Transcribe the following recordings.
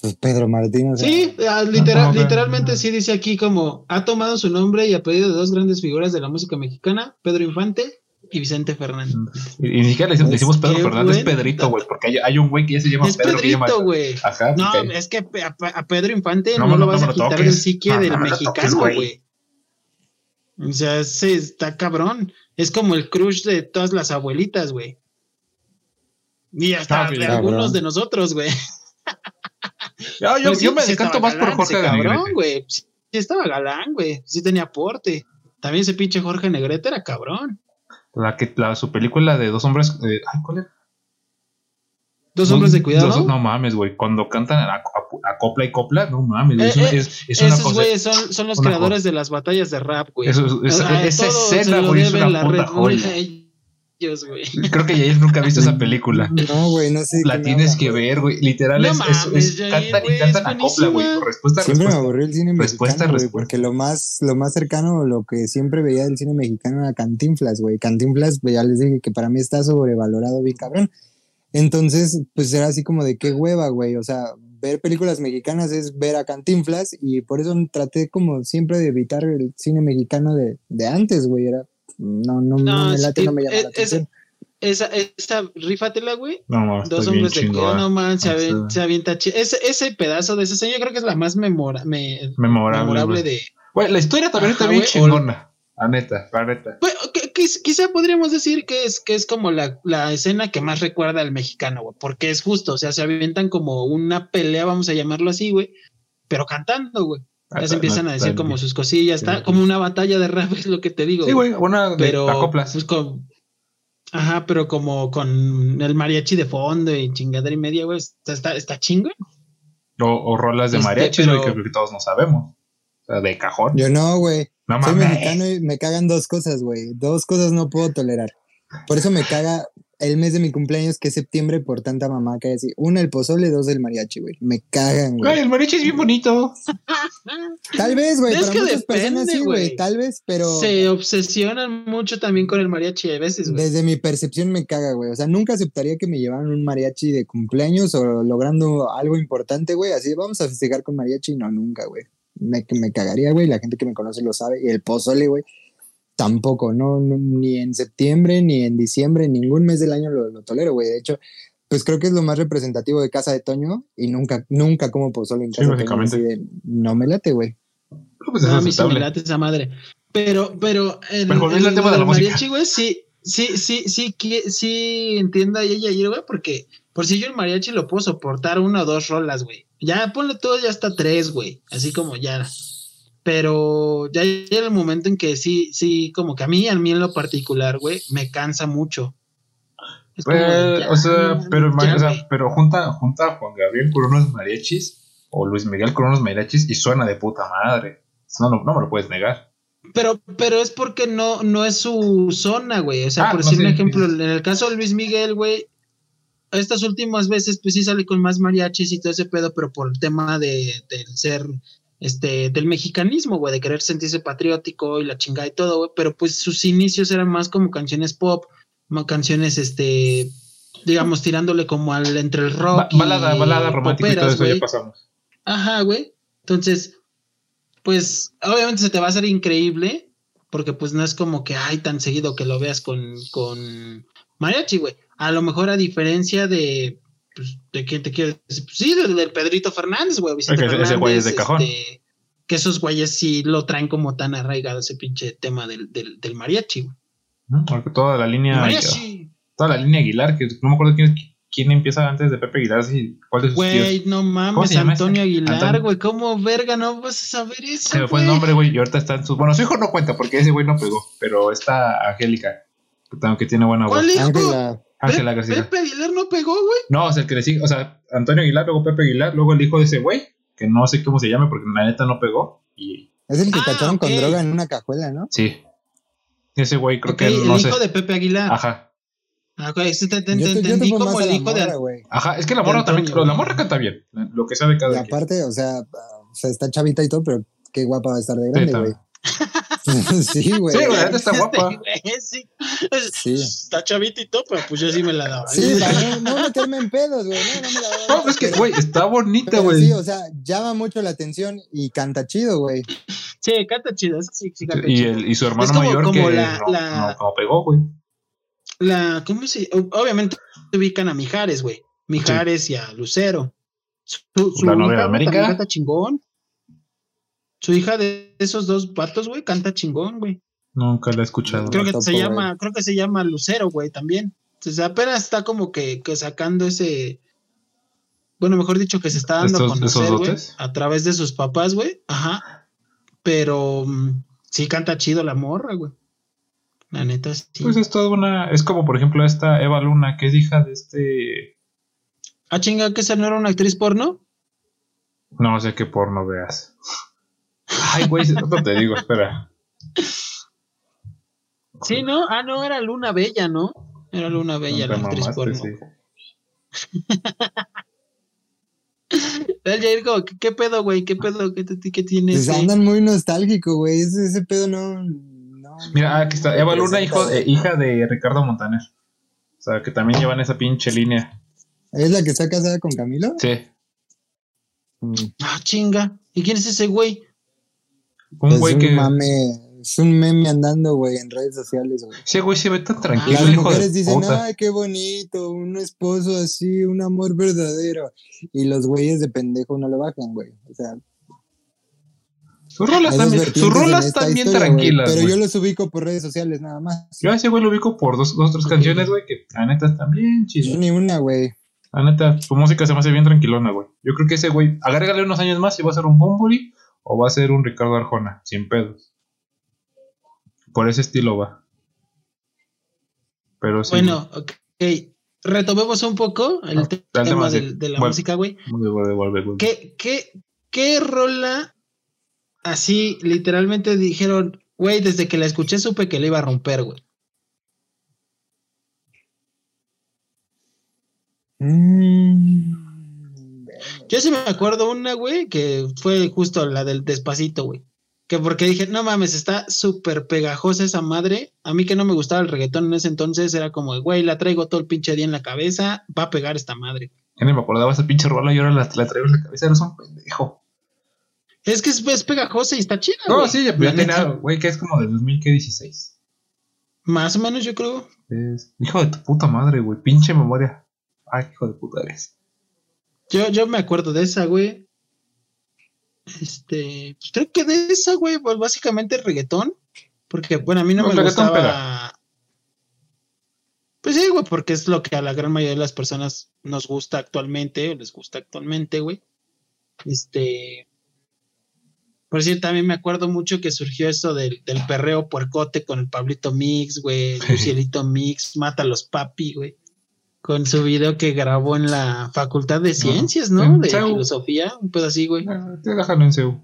Pues Pedro Martínez. Sí, ah, literal, literalmente sí dice aquí como ha tomado su nombre y apellido de dos grandes figuras de la música mexicana, Pedro Infante y Vicente Fernández. Y, ni siquiera le decimos, Pedro Fernández, Pedrito, güey, porque hay, hay, un güey que ya se llama es Pedro. Pedrito, güey. Ajá. No, es que a, Pedro Infante no, lo vas a quitar del psique del mexicano, güey. O sea, ese está cabrón. Es como el crush de todas las abuelitas, güey. Y hasta de algunos de nosotros, güey. Yo, me decanto más por Jorge cabrón, güey. Sí estaba galán, güey. Sí tenía aporte. También ese pinche Jorge Negrete era cabrón. La que, la, su película de dos hombres. Eh, ay, ¿cuál era? Dos hombres de cuidado. no mames, güey. Cuando cantan a, copla y copla, no mames. es, una, eh, es, es esos güeyes son, son los creadores de las batallas de rap, güey. Eso, esa escena, güey, es una puta joya. Ellos, güey. Creo que Yair nunca ha visto esa película. No, güey, no sé. La tienes que ver, güey. Literal no es, mames, es, cantan y cantan a copla, güey. Respuesta, siempre respuesta. me aburrió el cine mexicano, güey, porque lo más, lo más cercano, lo que siempre veía del cine mexicano era Cantinflas, güey. Cantinflas, pues ya les dije que para mí está sobrevalorado bien cabrón. Entonces, pues era así como de qué hueva, güey. O sea, ver películas mexicanas es ver a Cantinflas y por eso traté como siempre de evitar el cine mexicano de, de antes, güey. Era, no, no, no, me late, no me llama la atención. Esa, esa, rífatela, güey. No, Dos hombres de cuidado, no man, se, avienta, se avienta ese, ese pedazo de ese señor, creo que es la más memora, me, memorable, memorable de. Güey, la historia también está bien chingona. La neta, la neta. Pues, quizá podríamos decir que es, que es como la, la escena que más recuerda al mexicano, güey, porque es justo, o sea, se avientan como una pelea, vamos a llamarlo así, güey, pero cantando, güey. Ya se empiezan a decir como sus cosillas, está como una batalla de rap, es lo que te digo. Sí, güey, una pero, acoplas. Pues con, ajá, pero como con el mariachi de fondo y chingadera y media, güey, está, está, está chingo. O, o rolas de este, mariachi, güey, que todos no sabemos. O sea, de cajón. Yo no, güey. No Soy mexicano y me cagan dos cosas, güey. Dos cosas no puedo tolerar. Por eso me caga el mes de mi cumpleaños, que es septiembre, por tanta mamá que hay así. Una, el pozole, dos, el mariachi, güey. Me cagan, güey. el mariachi es bien bonito. Tal vez, güey. Es que muchas personas sí, güey. Tal vez, pero. Se obsesionan mucho también con el mariachi a veces, güey. Desde mi percepción me caga, güey. O sea, nunca aceptaría que me llevaran un mariachi de cumpleaños o logrando algo importante, güey. Así, vamos a festejar con mariachi. No, nunca, güey me, me cagaría, güey. La gente que me conoce lo sabe. Y el pozole, güey, tampoco, no, ni en septiembre, ni en diciembre, ningún mes del año lo, tolero, güey. De hecho, pues creo que es lo más representativo de Casa de Toño y nunca, nunca como pozole en casa de no me late, güey. Pues no, a mí sí me late esa madre. Pero, pero, el, pero el, el, tema de la mariachi, güey, sí, sí, sí, sí, sí, sí entiendo a ella ayer, güey, porque por si yo el mariachi lo puedo soportar una o dos rolas, güey. Ya ponle todo, ya hasta tres, güey. Así como ya. Pero ya llega el momento en que sí, sí, como que a mí, a mí en lo particular, güey, me cansa mucho. Pues, o sea, pero, o sea, pero junta, junta a Juan Gabriel con unos mariachis o Luis Miguel con unos mariachis y suena de puta madre. No, no, me lo puedes negar. Pero, pero es porque no, no es su zona, güey. O sea, ah, por decir un ejemplo, en el caso de Luis Miguel, güey, estas últimas veces, pues sí sale con más mariachis y todo ese pedo, pero por el tema de, ser, este, del mexicanismo, güey, de querer sentirse patriótico y la chingada y todo, güey, pero pues sus inicios eran más como canciones pop, más canciones, este, digamos, tirándole como al, entre el rock. balada, balada romántica y todo eso ya pasamos. Ajá, güey. Entonces, pues, obviamente se te va a hacer increíble, porque pues no es como que, ay, tan seguido que lo veas con, con mariachi, güey a lo mejor a diferencia de, pues, de quién te quiere decir, pues, sí, del, Pedrito Fernández, güey. Vicente ese güey es de cajón. Este, que esos güeyes sí lo traen como tan arraigado ese pinche tema del, del, del mariachi, güey. Porque toda la línea. Mariachi. Toda la línea Aguilar, que no me acuerdo quién, quién empieza antes de Pepe Aguilar, si, ¿cuál de sus Güey, no mames, Antonio Aguilar, güey, ¿cómo verga no vas a saber eso? Se me fue el nombre, güey, y ahorita está en su. Bueno, su hijo no cuenta porque ese güey no pegó, pero está Angélica, que tiene buena voz. ¿Cuál García. Pepe Aguilar no pegó, güey. No, o sea, el que le sigue, o sea, Antonio Aguilar, luego Pepe Aguilar, luego el hijo de ese güey, que no sé cómo se llama porque la neta no pegó. Y... Es el que ah, cacharon con droga en una cajuela, ¿no? Sí. Ese güey creo que no el hijo de Pepe Aguilar. Ajá. Ah, ok, te, te, te, entendí como el hijo de. Ajá, es que la morra también, pero la morra canta bien, lo que sabe cada Y aparte, o sea, o sea, está chavita y todo, pero qué guapa va a estar de grande, güey. sí, güey. Sí, güey, está guapa. Sí, sí. Está chavitito, pero pues yo sí me la daba. Sí, no, no meterme en pedos, güey. No, no me la daba. No, es que, güey, está bonita, güey. Sí, o sea, llama mucho la atención y canta chido, güey. Sí, canta chido, sí, sí canta y chido. El, y su hermano como, mayor como que la, no, la... no, como pegó, güey. La, ¿cómo se? Obviamente ubican a Mijares, güey. Mijares sí. y a Lucero. Su, su la novia de América. Canta chingón. Su hija de esos dos patos, güey, canta chingón, güey. Nunca la he escuchado. Creo que se llama, creo que se llama Lucero, güey, también. Entonces apenas está como que, que, sacando ese. Bueno, mejor dicho, que se está dando a conocer, güey. A través de sus papás, güey. Ajá. Pero um, sí canta chido la morra, güey. La neta, sí. Pues es toda una. Es como, por ejemplo, esta Eva Luna, que es hija de este. Ah, chinga, que esa no era una actriz porno. No sé qué porno veas. Ay, güey, no te digo, espera. Sí, ¿no? Ah, no, era Luna Bella, ¿no? Era Luna Bella, la actriz porno. Sí. El Jair, ¿qué, ¿qué, pedo, güey? ¿Qué pedo? ¿Qué, qué tienes? Pues andan muy nostálgico, güey. Ese, ese, pedo no, no. Mira, aquí está. Eva Luna, hijo, eh, hija de Ricardo Montaner. O sea, que también llevan esa pinche línea. ¿Es la que está casada con Camilo? Sí. Mm. Ah, chinga. ¿Y quién es ese güey? Un güey que. Mame, es un meme andando, güey, en redes sociales, güey. Sí, güey, se ve tan tranquilo. Las mujeres dicen, ay, qué bonito, un esposo así, un amor verdadero. Y los güeyes de pendejo no lo bajan, güey. O sea. Sus rolas también, sus rolas también tranquilas. Pero yo los ubico por redes sociales nada más. Yo a ese güey lo ubico por dos, dos tres canciones, güey, que la neta están bien chidas. Ni una, güey. La neta, su música se me hace bien tranquilona, güey. Yo creo que ese güey, agrégale unos años más y va a ser un Bumburi o va a ser un Ricardo Arjona, sin pedos. Por ese estilo va. Pero sí. Bueno, ok. Retomemos un poco el no, tema, tema de, de, la bueno, música, güey. ¿Qué, qué, ¿Qué rola así literalmente dijeron, güey, desde que la escuché supe que le iba a romper, güey? Mm. Yo sí me acuerdo una, güey, que fue justo la del despacito, güey. Que porque dije, no mames, está súper pegajosa esa madre. A mí que no me gustaba el reggaetón en ese entonces, era como, güey, la traigo todo el pinche día en la cabeza, va a pegar esta madre. Ya ni me acordaba esa pinche rola y ahora la, la traigo en la cabeza, eres un pendejo. Es que es, es pegajosa y está chida. No, wey. sí, ya, ya tenía, güey, que es como del 2016. Más o menos, yo creo. Es, hijo de tu puta madre, güey, pinche memoria. Ay, hijo de puta eres. Yo, yo me acuerdo de esa, güey. Este, pues creo que de esa, güey, pues básicamente reggaetón. Porque, bueno, a mí no, me gustaba. Pega. Pues sí, güey, porque es lo que a la gran mayoría de las personas nos gusta actualmente, o les gusta actualmente, güey. Este. Por cierto, también me acuerdo mucho que surgió eso del, del perreo puercote con el Pablito Mix, güey, Lucielito Mix, Mata a los papi, güey con su video que grabó en la Facultad de Ciencias, ¿no? ¿no? De. Filosofía, pues así, güey. Te déjalo en CEU.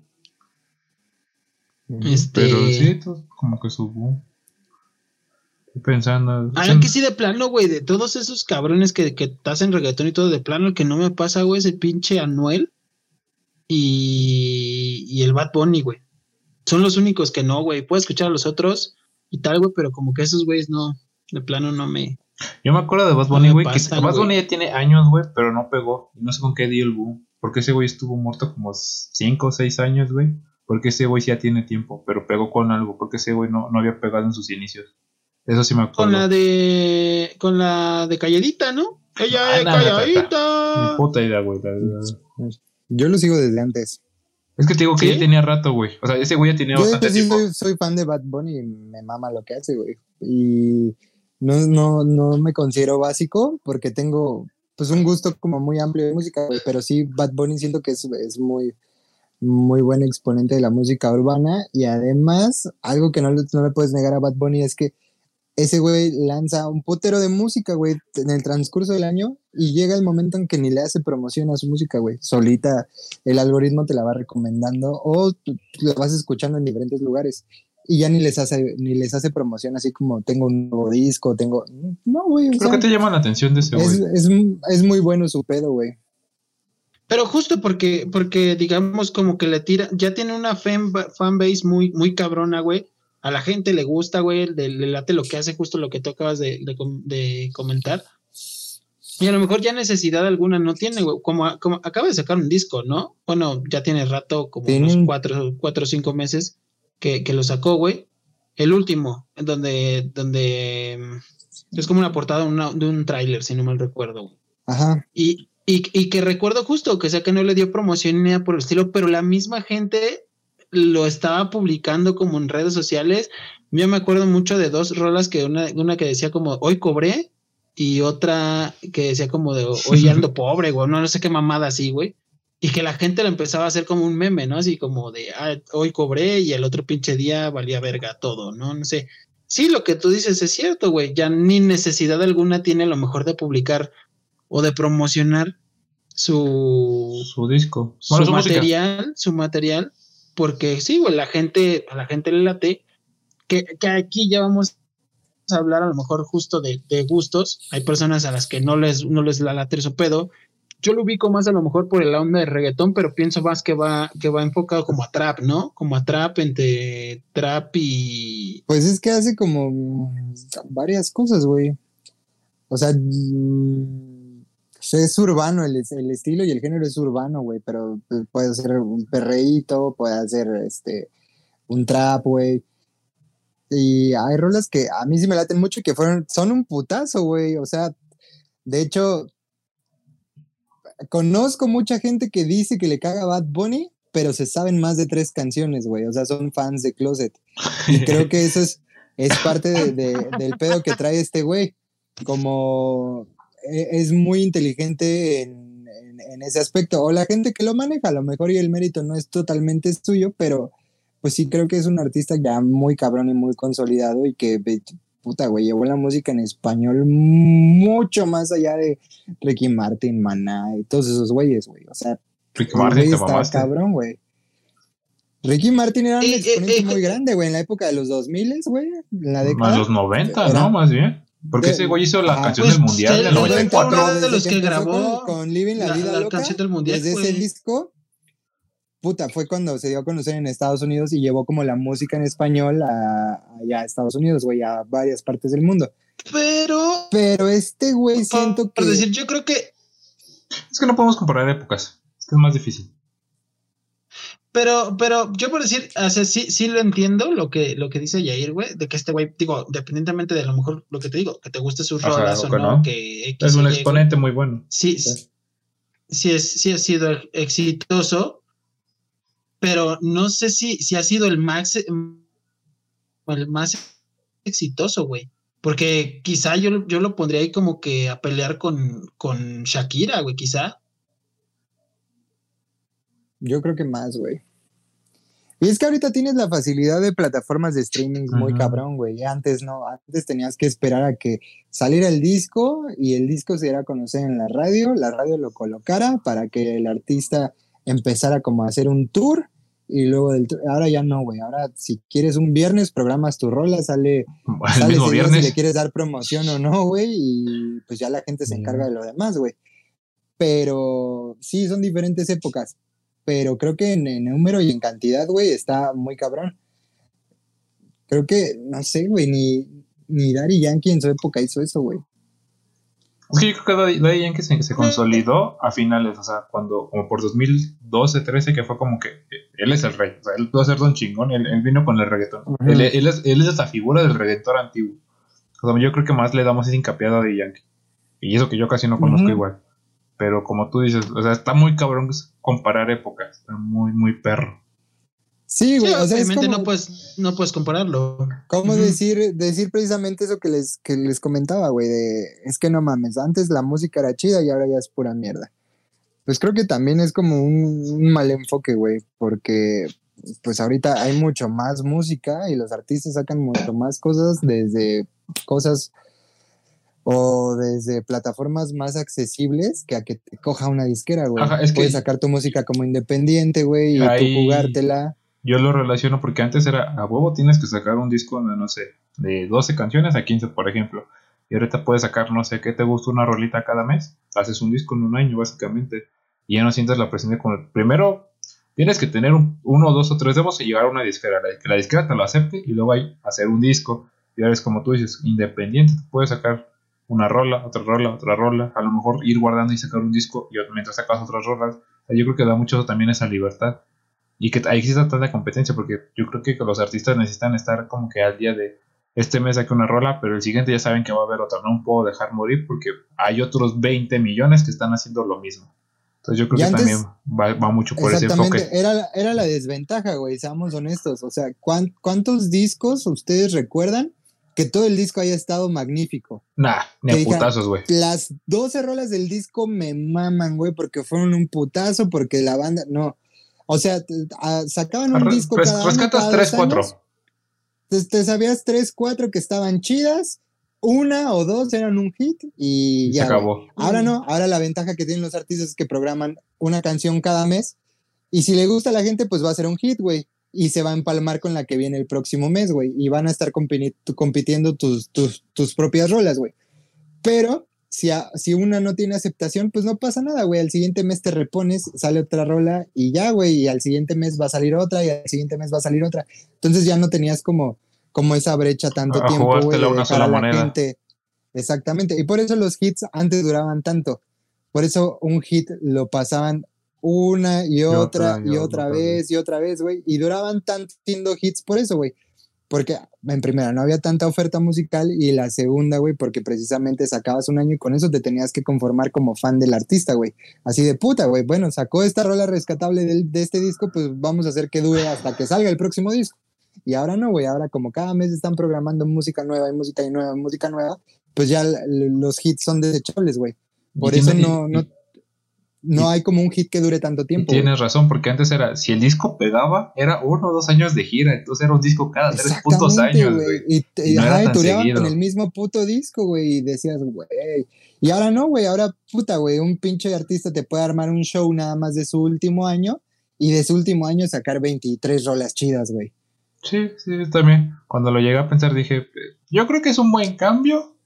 Este... Pero sí, como que subo. Estoy pensando. Ah, que sí, de plano, güey, de todos esos cabrones que, que hacen reggaetón y todo, de plano, el que no me pasa, güey, es el pinche Anuel y, y el Bad Bunny, güey. Son los únicos que no, güey. Puedo escuchar a los otros y tal, güey, pero como que esos güeyes no, de plano no me, yo me acuerdo de Bad Bunny, güey, no que Bad Bunny ya tiene años, güey, pero no pegó. No sé con qué dio el boom. Porque ese güey estuvo muerto como 5 o 6 años, güey. Porque ese güey ya tiene tiempo, pero pegó con algo. Porque ese güey no, no había pegado en sus inicios. Eso sí me acuerdo. Con la de. Con la de Calladita, ¿no? Ella es Calladita. Ni puta idea, güey. Yo lo sigo desde antes. Es que te digo que ¿Sí? ya tenía rato, güey. O sea, ese güey ya tenía Yo bastante sí tiempo. soy, soy fan de Bad Bunny y me mama lo que hace, güey. Y no, no, no me considero básico porque tengo pues un gusto como muy amplio de música, pero sí Bad Bunny siento que es, es muy, muy buen exponente de la música urbana y además algo que no, no le puedes negar a Bad Bunny es que ese güey lanza un putero de música, güey, en el transcurso del año y llega el momento en que ni le hace promoción a su música, güey. Solita el algoritmo te la va recomendando o lo vas escuchando en diferentes lugares y ya ni les hace ni les hace promoción así como tengo un nuevo disco, tengo no, güey. ¿Pero qué te llama la atención de ese güey? Es, es, es, muy bueno su pedo, güey. Pero justo porque, porque digamos como que le tira, ya tiene una fan, fanbase muy, muy cabrona, güey. A la gente le gusta, güey, le, late lo que hace, justo lo que tú acabas de, de, comentar. Y a lo mejor ya necesidad alguna no tiene, güey. Como, como acaba de sacar un disco, ¿no? Bueno, ya tiene rato, como unos cuatro, cuatro o cinco meses que, que lo sacó, güey. El último, donde, donde mm, es como una portada de un tráiler, si no mal recuerdo. Ajá. Y, y, que recuerdo justo que sea que no le dio promoción ni nada por el estilo, pero la misma gente lo estaba publicando como en redes sociales. Yo me acuerdo mucho de dos rolas que una, una que decía como hoy cobré y otra que decía como de hoy ando pobre, güey, no, no sé qué mamada así, güey. Y que la gente lo empezaba a hacer como un meme, ¿no? Así como de ah, hoy cobré y el otro pinche día valía verga todo, ¿no? No sé. Sí, lo que tú dices es cierto, güey. Ya ni necesidad alguna tiene lo mejor de publicar o de promocionar su, su disco, su, material, su material, porque sí, güey, la gente, a la gente le late, que, que, aquí ya vamos a hablar a lo mejor justo de, de, gustos, hay personas a las que no les, no les la late su pedo, yo lo ubico más a lo mejor por el onda de reggaetón, pero pienso más que va, que va enfocado como a trap, ¿no? Como a trap entre trap y... Pues es que hace como varias cosas, güey. O sea, es urbano, el, el, estilo y el género es urbano, güey, pero pues, puede ser un perreíto, puede ser este, un trap, güey. Y hay rolas que a mí sí me laten mucho y que fueron, son un putazo, güey. O sea, de hecho, conozco mucha gente que dice que le caga Bad Bunny, pero se saben más de tres canciones, güey. O sea, son fans de Closet. Y creo que eso es, es parte del pedo que trae este güey. Como e, es muy inteligente en, ese aspecto. O la gente que lo maneja, a lo mejor y el mérito no es totalmente suyo, pero pues sí creo que es un artista ya muy cabrón y muy consolidado y que, puta, güey, llevó la música en español mucho más allá de Ricky Martin, Maná y todos esos güeyes, güey. O sea, Ricky Martin estaba cabrón, güey. Ricky Martin era un exponente muy grande, güey, en la época de los 2000, güey, en la década. Más los 90, ¿no? Más bien. Porque ese güey hizo la canción del pues, mundial del 94. de los que grabó con, Living la, Vida Loca, canción del mundial. Desde ese disco, puta, fue cuando se dio a conocer en Estados Unidos y llevó como la música en español a, allá a Estados Unidos, güey, a varias partes del mundo. Pero. Pero este güey siento que. Por decir, yo creo que. Es que no podemos comparar épocas. Es que es más difícil. Pero, pero yo por decir, o sea, sí, sí lo entiendo lo que, lo que dice Yair, güey, de que este güey, digo, independientemente de a lo mejor lo que te digo, que te guste sus rolas o no, que es un exponente muy bueno. Sí, sí, es, sí ha sido exitoso, pero no sé si, si ha sido el más, el más exitoso, güey. Porque quizá yo, yo lo pondría ahí como que a pelear con, con Shakira, güey, quizá. Yo creo que más, güey. Y es que ahorita tienes la facilidad de plataformas de streaming muy cabrón, güey. Antes no, antes tenías que esperar a que saliera el disco y el disco se diera a conocer en la radio, la radio lo colocara para que el artista empezara como a hacer un tour y luego del ahora ya no, güey. Ahora si quieres un viernes programas tu rola, sale, sale si le quieres dar promoción o no, güey, y pues ya la gente se encarga de lo demás, güey. Pero sí, son diferentes épocas pero creo que en, número y en cantidad, güey, está muy cabrón. Creo que, no sé, güey, ni, ni Daddy Yankee en su época hizo eso, güey. Es que yo creo que Daddy Yankee se, consolidó a finales, o sea, cuando, como por 2012, 13, que fue como que él es el rey, o sea, él pudo ser don chingón, él, vino con el reggaetón. él, es, él es esa figura del reggaetón antiguo. O sea, yo creo que más le damos ese hincapié a Daddy Yankee. Y eso que yo casi no conozco igual. Pero como tú dices, o sea, está muy cabrón comparar épocas. Está muy, muy perro. Sí, güey. o sea, obviamente no, puedes, no puedes compararlo. ¿Cómo decir, decir precisamente eso que les, que les comentaba, güey? De, es que no mames, antes la música era chida y ahora ya es pura mierda. Pues creo que también es como un, un mal enfoque, güey, porque pues ahorita hay mucho más música y los artistas sacan mucho más cosas desde cosas o desde plataformas más accesibles que a que te coja una disquera, güey. Puedes sacar tu música como independiente, güey, y tú jugártela. Yo lo relaciono porque antes era a huevo tienes que sacar un disco de, no sé, de 12 canciones a 15, por ejemplo. Y ahorita puedes sacar, no sé, ¿qué te gusta una rolita cada mes? Haces un disco en un año, básicamente. y ya no sientes la presión de como primero tienes que tener uno, dos o tres demos y llegar a una disquera, que la disquera te lo acepte y luego hay hacer un disco. Y ahora es como tú dices, independiente, puedes sacar una rola, otra rola, otra rola, a lo mejor ir guardando y sacar un disco y mientras sacas otras rolas. yo creo que da mucho también esa libertad y que ahí exista tanta competencia porque yo creo que los artistas necesitan estar como que al día de este mes saqué una rola, pero el siguiente ya saben que va a haber otra, no puedo dejar morir porque hay otros 20 millones que están haciendo lo mismo. Entonces yo creo que también va, mucho por ese enfoque. Era, era la desventaja, güey, seamos honestos. O sea, ¿cuántos discos ustedes recuerdan que todo el disco haya estado magnífico? Nah, ni a putazos, güey. Las 12 rolas del disco me maman, güey, porque fueron un putazo, porque la banda, no. O sea, sacaban un disco cada Rescatas 3, 4. Te, te sabías 3, 4 que estaban chidas una o dos eran un hit y ya. Se acabó. Ahora no, ahora la ventaja que tienen los artistas es que programan una canción cada mes y si le gusta a la gente, pues va a ser un hit, güey. Y se va a empalmar con la que viene el próximo mes, güey. Y van a estar compitiendo tus, tus, tus propias rolas, güey. Pero si, si una no tiene aceptación, pues no pasa nada, güey. Al siguiente mes te repones, sale otra rola y ya, güey. Y al siguiente mes va a salir otra y al siguiente mes va a salir otra. Entonces ya no tenías como como esa brecha tanto tiempo, güey, para la gente. Exactamente. Y por eso los hits antes duraban tanto. Por eso un hit lo pasaban una y otra y otra, vez y otra vez, güey. Y duraban tanto hits por eso, güey. Porque en primera no había tanta oferta musical y la segunda, güey, porque precisamente sacabas un año y con eso te tenías que conformar como fan del artista, güey. Así de puta, güey. Bueno, sacó esta rola rescatable de, de este disco, pues vamos a hacer que dure hasta que salga el próximo disco. Y ahora no, güey, ahora como cada mes están programando música nueva y música nueva y música nueva, pues ya los hits son desechables, güey. Por eso no, no, no hay como un hit que dure tanto tiempo. Tienes razón, porque antes era, si el disco pegaba, era uno o dos años de gira, entonces era un disco cada tres putos años, güey. Y, y, con el mismo puto disco, güey, y decías, güey. Y ahora no, güey, ahora puta, güey, un pinche artista te puede armar un show nada más de su último año y de su último año sacar 23 rolas chidas, güey. Sí, sí, también. Cuando lo llegué a pensar dije, yo creo que es un buen cambio,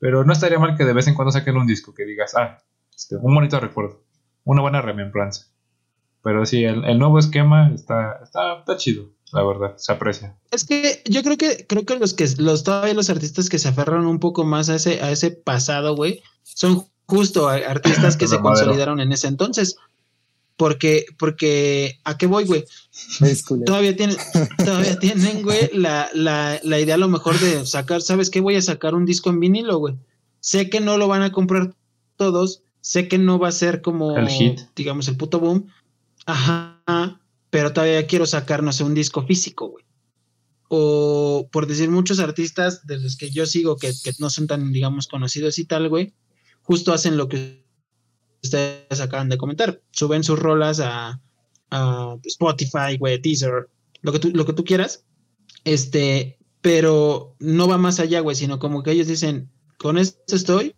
pero no estaría mal que de vez en cuando saquen un disco que digas, ah, este, un bonito recuerdo, una buena remembranza. Pero sí, el, nuevo esquema está, está, está, chido, la verdad, se aprecia. Es que yo creo que creo que los que los todavía los artistas que se aferran un poco más a ese a ese pasado, güey, son justo artistas que se consolidaron en ese entonces. Porque, porque, ¿a qué voy, güey? Todavía tienen, todavía tienen, güey, la, la, la idea a lo mejor de sacar, ¿sabes qué? Voy a sacar un disco en vinilo, güey. Sé que no lo van a comprar todos, sé que no va a ser como, el hit. digamos, el puto boom. Ajá, pero todavía quiero sacar, no sé, un disco físico, güey. O por decir muchos artistas de los que yo sigo que, que no son tan, digamos, conocidos y tal, güey, justo hacen lo que ustedes acaban de comentar. Suben sus rolas a, Spotify, güey, Teaser, lo que, tú, lo que tú quieras. Este, pero no va más allá, güey, sino como que ellos dicen, con esto estoy.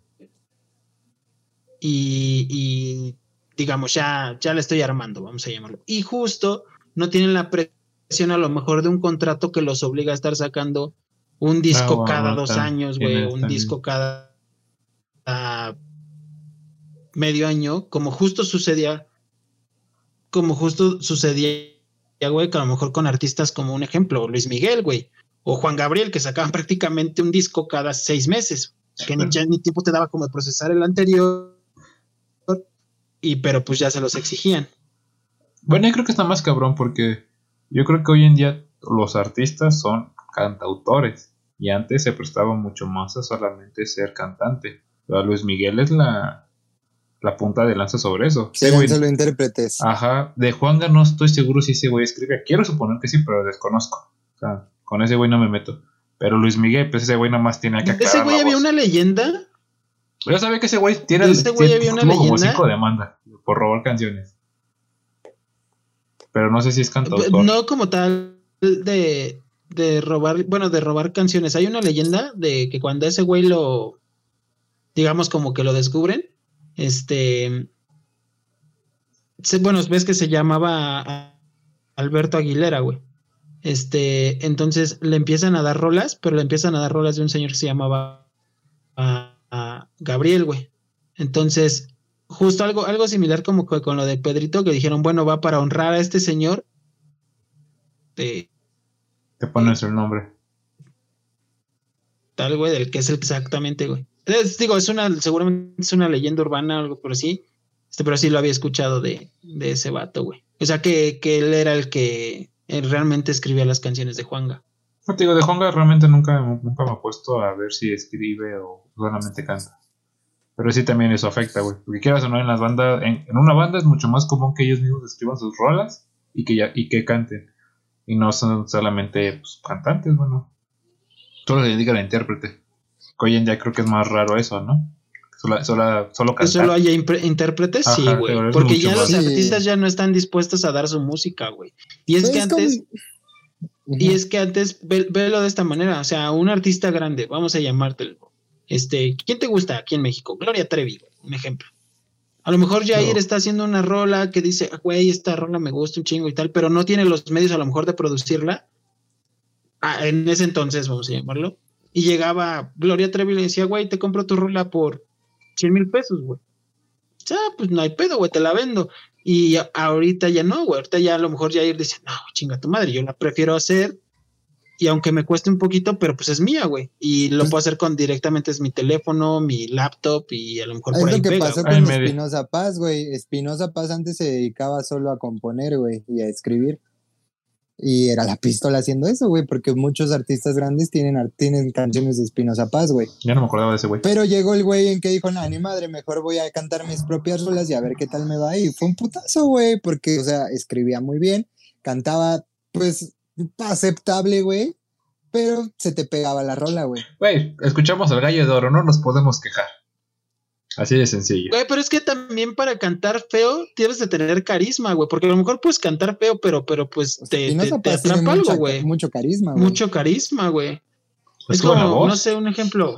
Y, digamos, ya, ya le estoy armando, vamos a llamarlo. Y justo no tienen la presión a lo mejor de un contrato que los obliga a estar sacando un disco ah, cada dos años, güey, un disco cada medio año, como justo sucedía, como justo sucedía, güey, que a lo mejor con artistas como un ejemplo, Luis Miguel, güey, o Juan Gabriel, que sacaban prácticamente un disco cada seis meses, que ni, ya ni tiempo te daba como procesar el anterior, y pero pues ya se los exigían. Bueno, yo creo que está más cabrón porque yo creo que hoy en día los artistas son cantautores y antes se prestaba mucho más a solamente ser cantante. Luis Miguel es la, la punta de lanza sobre eso. Sí, güey, lo intérpretes. Ajá, de Juanga no estoy seguro si ese güey escribe. Quiero suponer que sí, pero desconozco. O sea, con ese güey no me meto. Pero Luis Miguel, pues ese güey nomás tiene que aclarar ¿Ese güey había una leyenda? Yo sabía que ese güey tiene, ¿Ese güey había una leyenda? como cinco demanda por robar canciones. Pero no sé si es cantautor. No como tal de, de robar, bueno, de robar canciones. Hay una leyenda de que cuando ese güey lo, digamos como que lo descubren, este, bueno, ves que se llamaba Alberto Aguilera, güey. Este, entonces le empiezan a dar rolas, pero le empiezan a dar rolas de un señor que se llamaba Gabriel, güey. Entonces, justo algo, algo similar como con lo de Pedrito, que dijeron, bueno, va para honrar a este señor. Te, te pones el nombre. Tal, güey, del que es exactamente, güey. digo, es una, seguramente es una leyenda urbana o algo por así. Este, pero sí lo había escuchado de, de ese vato, güey. O sea, que, que él era el que realmente escribía las canciones de Juanga. No te digo, de Juanga realmente nunca, nunca me he puesto a ver si escribe o solamente canta. Pero sí también eso afecta, güey. Porque quieras o no, en las bandas, en, una banda es mucho más común que ellos mismos escriban sus rolas y que, ya, y que canten. Y no son solamente pues, cantantes, bueno. Solo se dedican a intérprete. hoy en día creo que es más raro eso, ¿no? Solo, solo, solo Que solo haya intérpretes, sí, güey. Porque ya los artistas ya no están dispuestos a dar su música, güey. Y es que antes. Y es que antes, velo de esta manera, o sea, un artista grande, vamos a llamártelo, este, ¿quién te gusta aquí en México? Gloria Trevi, un ejemplo. A lo mejor Jair está haciendo una rola que dice, güey, esta rola me gusta un chingo y tal, pero no tiene los medios a lo mejor de producirla. Ah, en ese entonces, vamos a llamarlo. Y llegaba Gloria Trevi y le decía, güey, te compro tu rola por 100 mil pesos, güey. Ah, pues no hay pedo, güey, te la vendo. Y ahorita ya no, güey. Ahorita ya a lo mejor Jair dice, no, chinga tu madre, yo la prefiero hacer y aunque me cueste un poquito, pero pues es mía, güey. Y lo pues puedo hacer con directamente es mi teléfono, mi laptop y a lo mejor por ahí lo que pasó con Espinosa Paz, güey. Espinosa Paz antes se dedicaba solo a componer, güey, y a escribir. Y era la pistola haciendo eso, güey, porque muchos artistas grandes tienen, tienen canciones de Espinosa Paz, güey. Ya no me acordaba de ese güey. Pero llegó el güey en que dijo, no, ni madre, mejor voy a cantar mis propias rolas y a ver qué tal me va. Y fue un putazo, güey, porque, o sea, escribía muy bien, cantaba, pues, aceptable, güey, pero se te pegaba la rola, güey. Güey, escuchamos al gallo de oro, no nos podemos quejar. Así de sencillo. Güey, pero es que también para cantar feo tienes de tener carisma, güey, porque a lo mejor puedes cantar feo, pero, pero pues te, te, atrapa algo, güey. Mucho carisma, güey. Mucho carisma, güey. Es como, no sé, un ejemplo.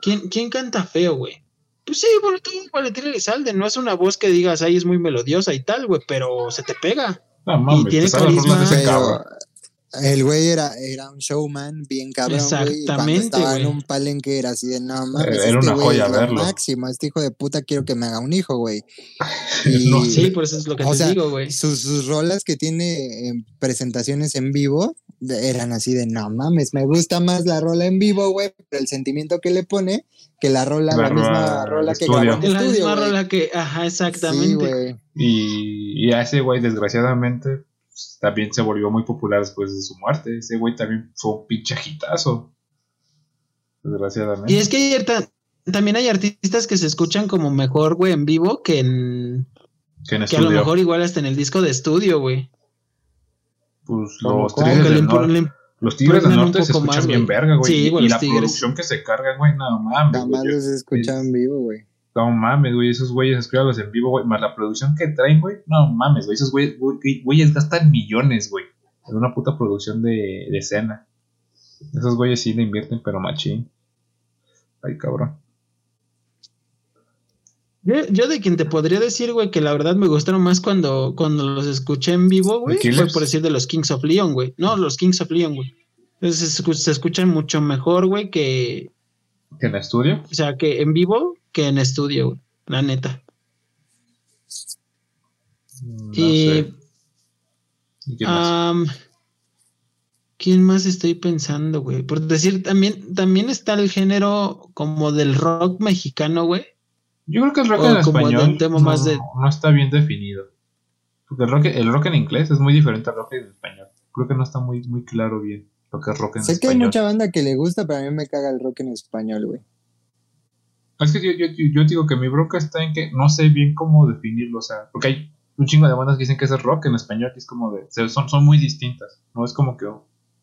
¿Quién, quién canta feo, güey? Pues sí, bueno, tú, Valentín Elizalde, no es una voz que digas, ahí es muy melodiosa y tal, güey, pero se te pega. No, mames, y tiene carisma. El güey era, era un showman bien cabrón, Exactamente, güey. Y estaba en un palenque era así de, no mames, era este una joya verlo. máximo, este hijo de puta quiero que me haga un hijo, güey. no, sí, por eso es lo que te digo, güey. Sus, sus, rolas que tiene en presentaciones en vivo eran así de, no mames, me gusta más la rola en vivo, güey, pero el sentimiento que le pone que la rola, la, misma rola que grabó en estudio. La misma rola que, ajá, exactamente. y, y a ese güey, desgraciadamente, también se volvió muy popular después de su muerte. Ese güey también fue un pinche hitazo. Desgraciadamente. Y es que también hay artistas que se escuchan como mejor, güey, en vivo que en. Que, en que a lo mejor igual hasta en el disco de estudio, güey. Pues los tigres, del norte, los tigres del norte se escuchan bien verga, güey. Sí, y, la producción que se carga, güey, nada más. Nada más los escuchan en vivo, güey. No mames, güey, esos güeyes los en vivo, güey, más la producción que traen, güey. No mames, güey, esos güeyes, güeyes gastan millones, güey, en una puta producción de, de escena. Esos güeyes sí le invierten, pero machín. Ay, cabrón. Yo, de quien te podría decir, güey, que la verdad me gustaron más cuando, cuando los escuché en vivo, güey, fue por decir de los Kings of Leon, güey. No, los Kings of Leon, güey. Entonces se, escuchan mucho mejor, güey, que... ¿Que en estudio? O sea, que en vivo que en estudio, la neta. Mm, y. quién, más? ¿Quién más estoy pensando, güey? Por decir, también, también está el género como del rock mexicano, güey. Yo creo que el rock en español no, está bien definido. Porque el rock, el rock en inglés es muy diferente al rock en español. Creo que no está muy, muy claro bien lo que es rock en español. Sé que hay mucha banda que le gusta, pero a mí me caga el rock en español, güey. Es que yo, yo, yo, digo que mi bronca está en que no sé bien cómo definirlo, o sea, porque hay un chingo de bandas que dicen que es rock en español, que es como de, son, son muy distintas, no es como que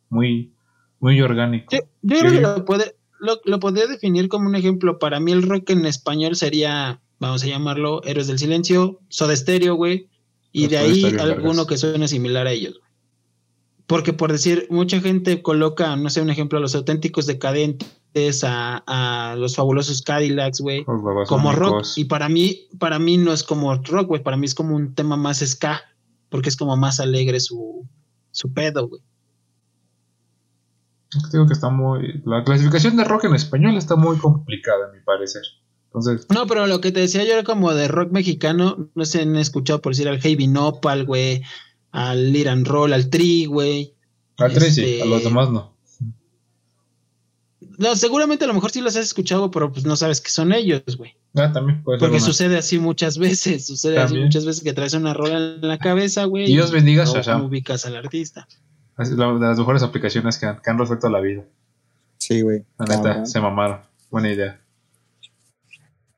muy, muy orgánico. Yo, creo que lo, puede, lo, podría definir como un ejemplo, para mí el rock en español sería, vamos a llamarlo, Héroes del Silencio, Soda Stereo, güey, y de ahí alguno que suene similar a ellos. Porque por decir, mucha gente coloca, no sé, un ejemplo, a los auténticos decadentes a, los fabulosos Cadillacs, güey, como rock. Y para mí, para mí no es como rock, güey, para mí es como un tema más ska, porque es como más alegre su, su pedo, güey. Digo que está muy. La clasificación de rock en español está muy complicada, a mi parecer. Entonces. No, pero lo que te decía yo era como de rock mexicano, no sé, han escuchado por decir al Heavy Nopal, güey, al Iran Roll, al Tri, güey. Al Tri sí, a los este, demás no. No, seguramente a lo mejor sí los has escuchado, pero pues no sabes que son ellos, güey. Ah, también puede Porque sucede así muchas veces, sucede así muchas veces que traes una rola en la cabeza, güey. Dios bendiga, no, no ubicas al artista. Es una de las mejores aplicaciones que han, resuelto la vida. Sí, güey. La neta, se mamaron. Buena idea.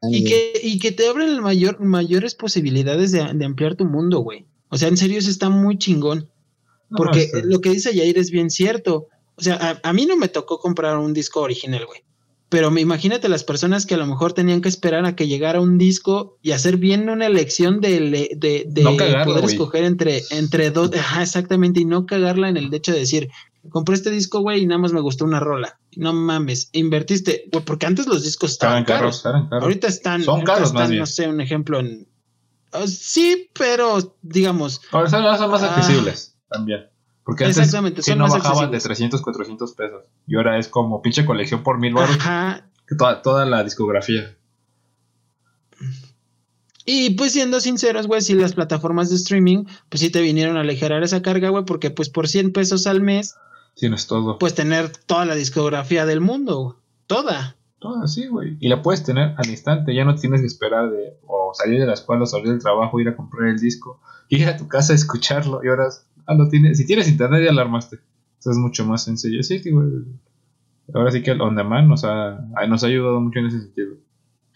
Y que, y que te abren mayor, mayores posibilidades de, ampliar tu mundo, güey. O sea, en serio, eso está muy chingón. Porque lo que dice Jair es bien cierto. O sea, a, mí no me tocó comprar un disco original, güey. Pero imagínate las personas que a lo mejor tenían que esperar a que llegara un disco y hacer bien una elección de, de, poder escoger entre, entre dos, ajá, exactamente, y no cagarla en el hecho de decir, compré este disco, güey, y nada más me gustó una rola. No mames, invertiste, güey, porque antes los discos estaban, caros. Ahorita están, son caros, no sé, un ejemplo en... Oh, sí, pero digamos... Ahora son, más ah, accesibles también. Porque antes Exactamente, no bajaban de 300, 400 pesos. Y ahora es como pinche colección por mil baros. Toda, toda la discografía. Y pues siendo sinceros, güey, si las plataformas de streaming, pues sí te vinieron a aligerar esa carga, güey, porque pues por 100 pesos al mes... Tienes todo. Puedes tener toda la discografía del mundo, toda. Toda, sí, güey. Y la puedes tener al instante, ya no tienes que esperar de o salir de la escuela, o salir del trabajo, ir a comprar el disco, ir a tu casa a escucharlo y ahora Ah, lo tiene. Si tienes internet ya alarmaste armaste. Eso es mucho más sencillo. Sí, ahora sí que el on demand nos ha, nos ha ayudado mucho en ese sentido.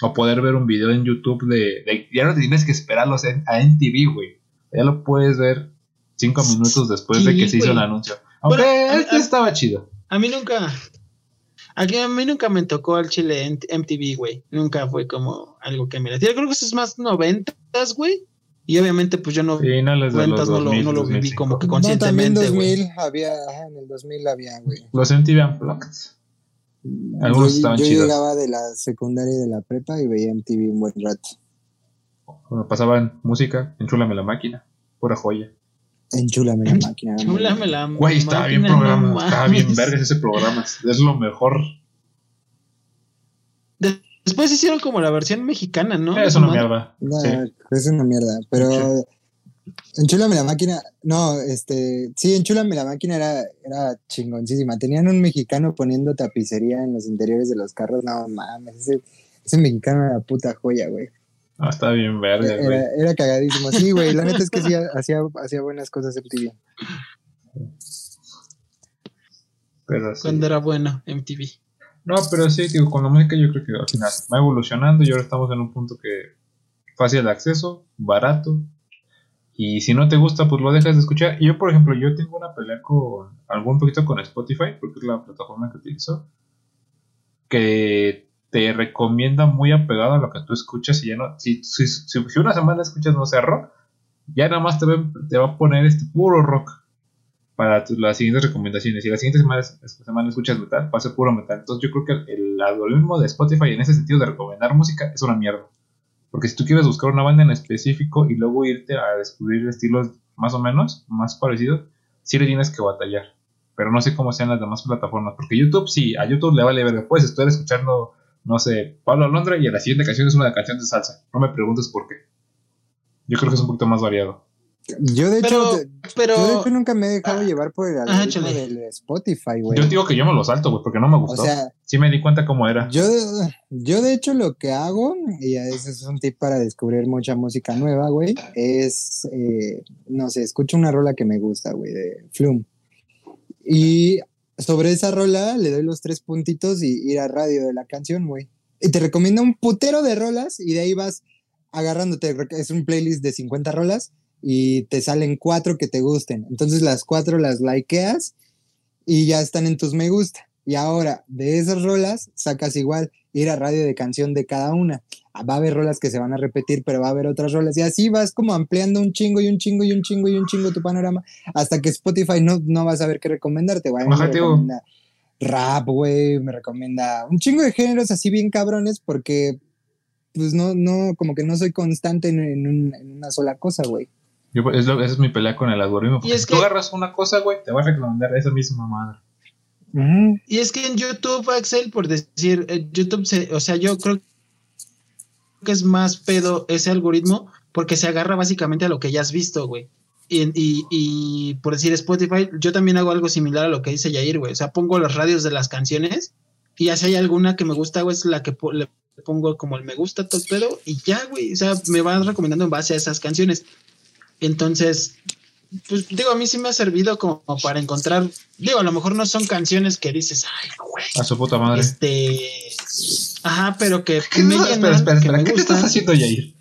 O poder ver un video en YouTube de. ya no tienes que esperarlos a NTV, güey. Ya lo puedes ver cinco minutos después de que se hizo el anuncio. Aunque este estaba chido. A mí nunca. Aquí a mí nunca me tocó al chile MTV, güey. Nunca fue como algo que me la Creo que eso es más noventas, güey. Y obviamente, pues yo no, cuentas, no, lo, no lo viví como que conscientemente. No, también 2000 había, en el 2000 había, güey. Los MTV Unplugged. Algunos yo, estaban yo chidos. Yo llegaba de la secundaria y de la prepa y veía MTV un buen rato. Cuando pasaban música, enchúlame la máquina, pura joya. Enchúlame la máquina. Enchúlame la máquina. Güey, estaba bien programa, estaba bien vergas ese programa. Es lo mejor. Después hicieron como la versión mexicana, ¿no? Es una mierda. No, es una mierda. Pero Enchúlame la máquina, no, este, sí, Enchúlame la máquina era, era chingoncísima. Tenían un mexicano poniendo tapicería en los interiores de los carros, no mames, ese, ese mexicano era puta joya, güey. Ah, está bien verde, güey. Era, era, cagadísimo, sí, güey, la neta es que sí, hacía, hacía buenas cosas MTV. Pero Cuando era bueno MTV. No, pero sí, digo, con la música yo creo que al final va evolucionando y ahora estamos en un punto que fácil de acceso, barato. Y si no te gusta, pues lo dejas de escuchar. Y yo, por ejemplo, yo tengo una pelea con algún poquito con Spotify, porque es la plataforma que utilizo, que te recomienda muy apegado a lo que tú escuchas y ya no, si, si, si, una semana escuchas, no sé, rock, ya nada más te te va a poner este puro rock para las siguientes recomendaciones. Si la siguiente semana, semana escuchas metal, va a ser puro metal. Entonces yo creo que el algoritmo de Spotify en ese sentido de recomendar música es una mierda. Porque si tú quieres buscar una banda en específico y luego irte a descubrir estilos más o menos, más parecidos, sí le tienes que batallar. Pero no sé cómo sean las demás plataformas. Porque YouTube sí, a YouTube le vale ver. Puedes estar escuchando, no sé, Pablo Alondra y a la siguiente canción es una canción de salsa. No me preguntes por qué. Yo creo que es un poquito más variado. Yo de, hecho, pero, nunca me he dejado ah, llevar por el algoritmo del Spotify, güey. Yo digo que yo me lo salto, güey, porque no me gustó. O sea, sí me di cuenta cómo era. Yo, yo de hecho lo que hago, y ese es un tip para descubrir mucha música nueva, güey, es, eh, no sé, escucho una rola que me gusta, güey, de Flume. Y sobre esa rola le doy los tres puntitos y ir a radio de la canción, güey. Y te recomiendo un putero de rolas y de ahí vas agarrándote, es un playlist de 50 rolas y te salen cuatro que te gusten. Entonces las cuatro las likeas y ya están en tus me gusta. Y ahora de esas rolas sacas igual ir a radio de canción de cada una. Ah, va a haber rolas que se van a repetir, pero va a haber otras rolas. Y así vas como ampliando un chingo y un chingo y un chingo y un chingo tu panorama hasta que Spotify no, no va a saber qué recomendarte. Güey. Me recomienda rap, güey, me recomienda un chingo de géneros así bien cabrones porque pues no, no, como que no soy constante en, en una sola cosa, güey es esa es mi pelea con el algoritmo. Porque si tú agarras una cosa, güey, te va a recomendar esa misma madre. Y es que en YouTube, Axel, por decir, eh, YouTube, o sea, yo creo que es más pedo ese algoritmo porque se agarra básicamente a lo que ya has visto, güey. Y, y, por decir Spotify, yo también hago algo similar a lo que dice Yair, güey. O sea, pongo los radios de las canciones y ya si hay alguna que me gusta, güey, es la que le pongo como el me gusta todo el pedo y ya, güey. O sea, me van recomendando en base a esas canciones. Entonces, pues digo, a mí sí me ha servido como para encontrar, digo, a lo mejor no son canciones que dices, ay, güey. A su puta madre. Este, ajá, pero que me espera, espera, espera, ¿qué estás haciendo, Yair?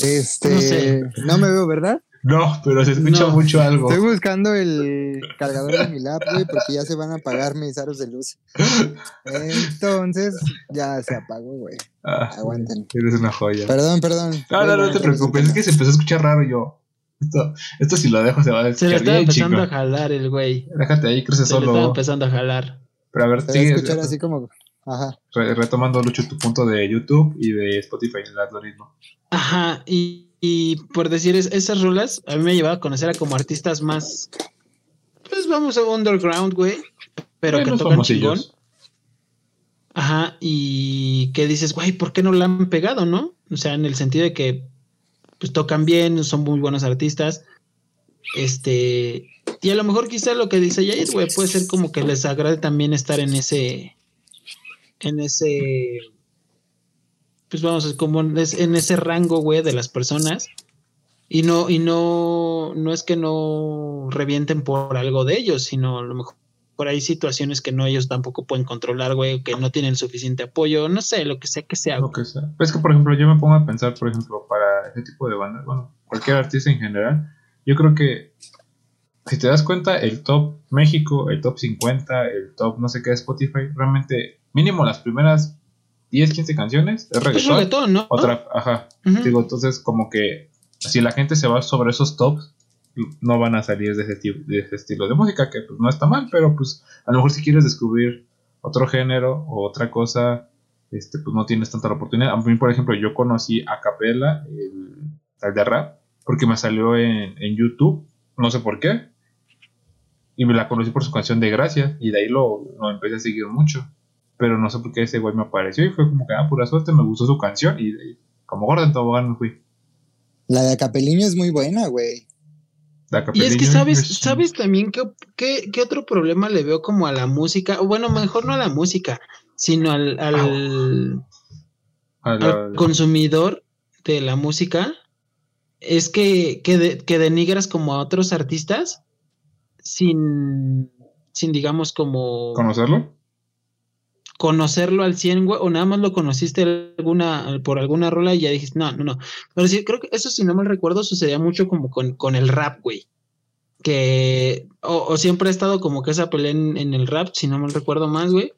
Este, no, sé. no me veo, ¿verdad? No, pero se escucha mucho algo. Estoy buscando el cargador de mi lap, güey, porque ya se van a apagar mis aros de luz. Entonces, ya se apagó, güey. Ah, Aguanten. Eres una joya. Perdón, perdón. No, no, no te preocupes, es que se empezó a escuchar raro yo. Esto, esto si lo dejo se va a Se le está empezando a jalar el güey. Déjate ahí, crece solo. Se le está empezando a jalar. Pero a ver, sigue. escuchar así como... Ajá. retomando, Lucho, tu punto de YouTube y de Spotify, el algoritmo. Ajá, y y por decir esas rolas, a mí me llevaba a conocer a como artistas más, pues vamos a underground, güey, pero que tocan chingón. Ajá, y que dices, güey, ¿por qué no la han pegado, no? O sea, en el sentido de que, pues tocan bien, son muy buenos artistas. Este, y a lo mejor quizá lo que dice Jair, güey, puede ser como que les agrade también estar en ese, en ese pues vamos, como en ese rango, güey, de las personas. Y no, y no, no es que no revienten por algo de ellos, sino a lo mejor por ahí situaciones que no ellos tampoco pueden controlar, güey, que no tienen suficiente apoyo, no sé, lo que sea que sea. Lo que sea. Es que, por ejemplo, yo me pongo a pensar, por ejemplo, para ese tipo de bandas, bueno, cualquier artista en general, yo creo que si te das cuenta, el top México, el top 50, el top no sé qué de Spotify, realmente mínimo las primeras 10, 15 canciones, es reggaetón. ¿no? Otra, ajá. Digo, entonces como que si la gente se va sobre esos tops, no van a salir de ese, de ese estilo de música, que pues no está mal, pero pues a lo mejor si quieres descubrir otro género o otra cosa, este, pues no tienes tanta la oportunidad. A mí, por ejemplo, yo conocí a Capela, el, de rap, porque me salió en, en, YouTube, no sé por qué, y me la conocí por su canción de Gracia, y de ahí lo, lo empecé a seguir mucho pero no sé por qué ese güey me apareció y fue como que, ah, pura suerte, me gustó su canción y, como gordo en tobogán me fui. La de Acapeliño es muy buena, güey. Y es que sabes, sabes también qué, qué, otro problema le veo como a la música, bueno, mejor no a la música, sino al, al, al, consumidor de la música, es que, que, que denigras como a otros artistas sin, sin digamos como... ¿Conocerlo? Conocerlo al 100, güey, o nada más lo conociste alguna, por alguna rola y ya dijiste, no, no, no. Pero sí, creo que eso, si no me recuerdo, sucedía mucho como con, con el rap, güey. Que, o, siempre ha estado como que esa pelea en, el rap, si no me recuerdo más, güey.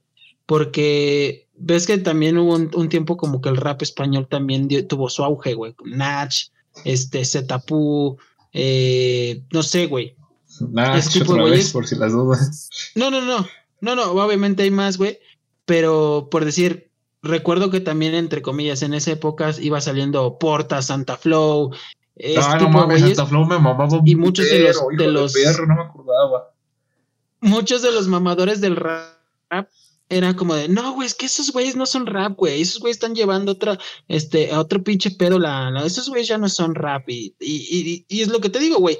Porque ves que también hubo un, tiempo como que el rap español también tuvo su auge, güey. Nach, este, Zetapú, eh, no sé, güey. Otra vez, por si las dudas. No, no, no. No, no, obviamente hay más, güey pero por decir, recuerdo que también, entre comillas, en esa época iba saliendo Porta, Santa Flow. Ah, no mames, Santa Flow me mamaba Y muchos de los. De los no me acordaba. Muchos de los mamadores del rap eran como de, no, güey, es que esos güeyes no son rap, güey. Esos güeyes están llevando otra, este, a otro pinche pedo. La, esos güeyes ya no son rap. Y, y, y es lo que te digo, güey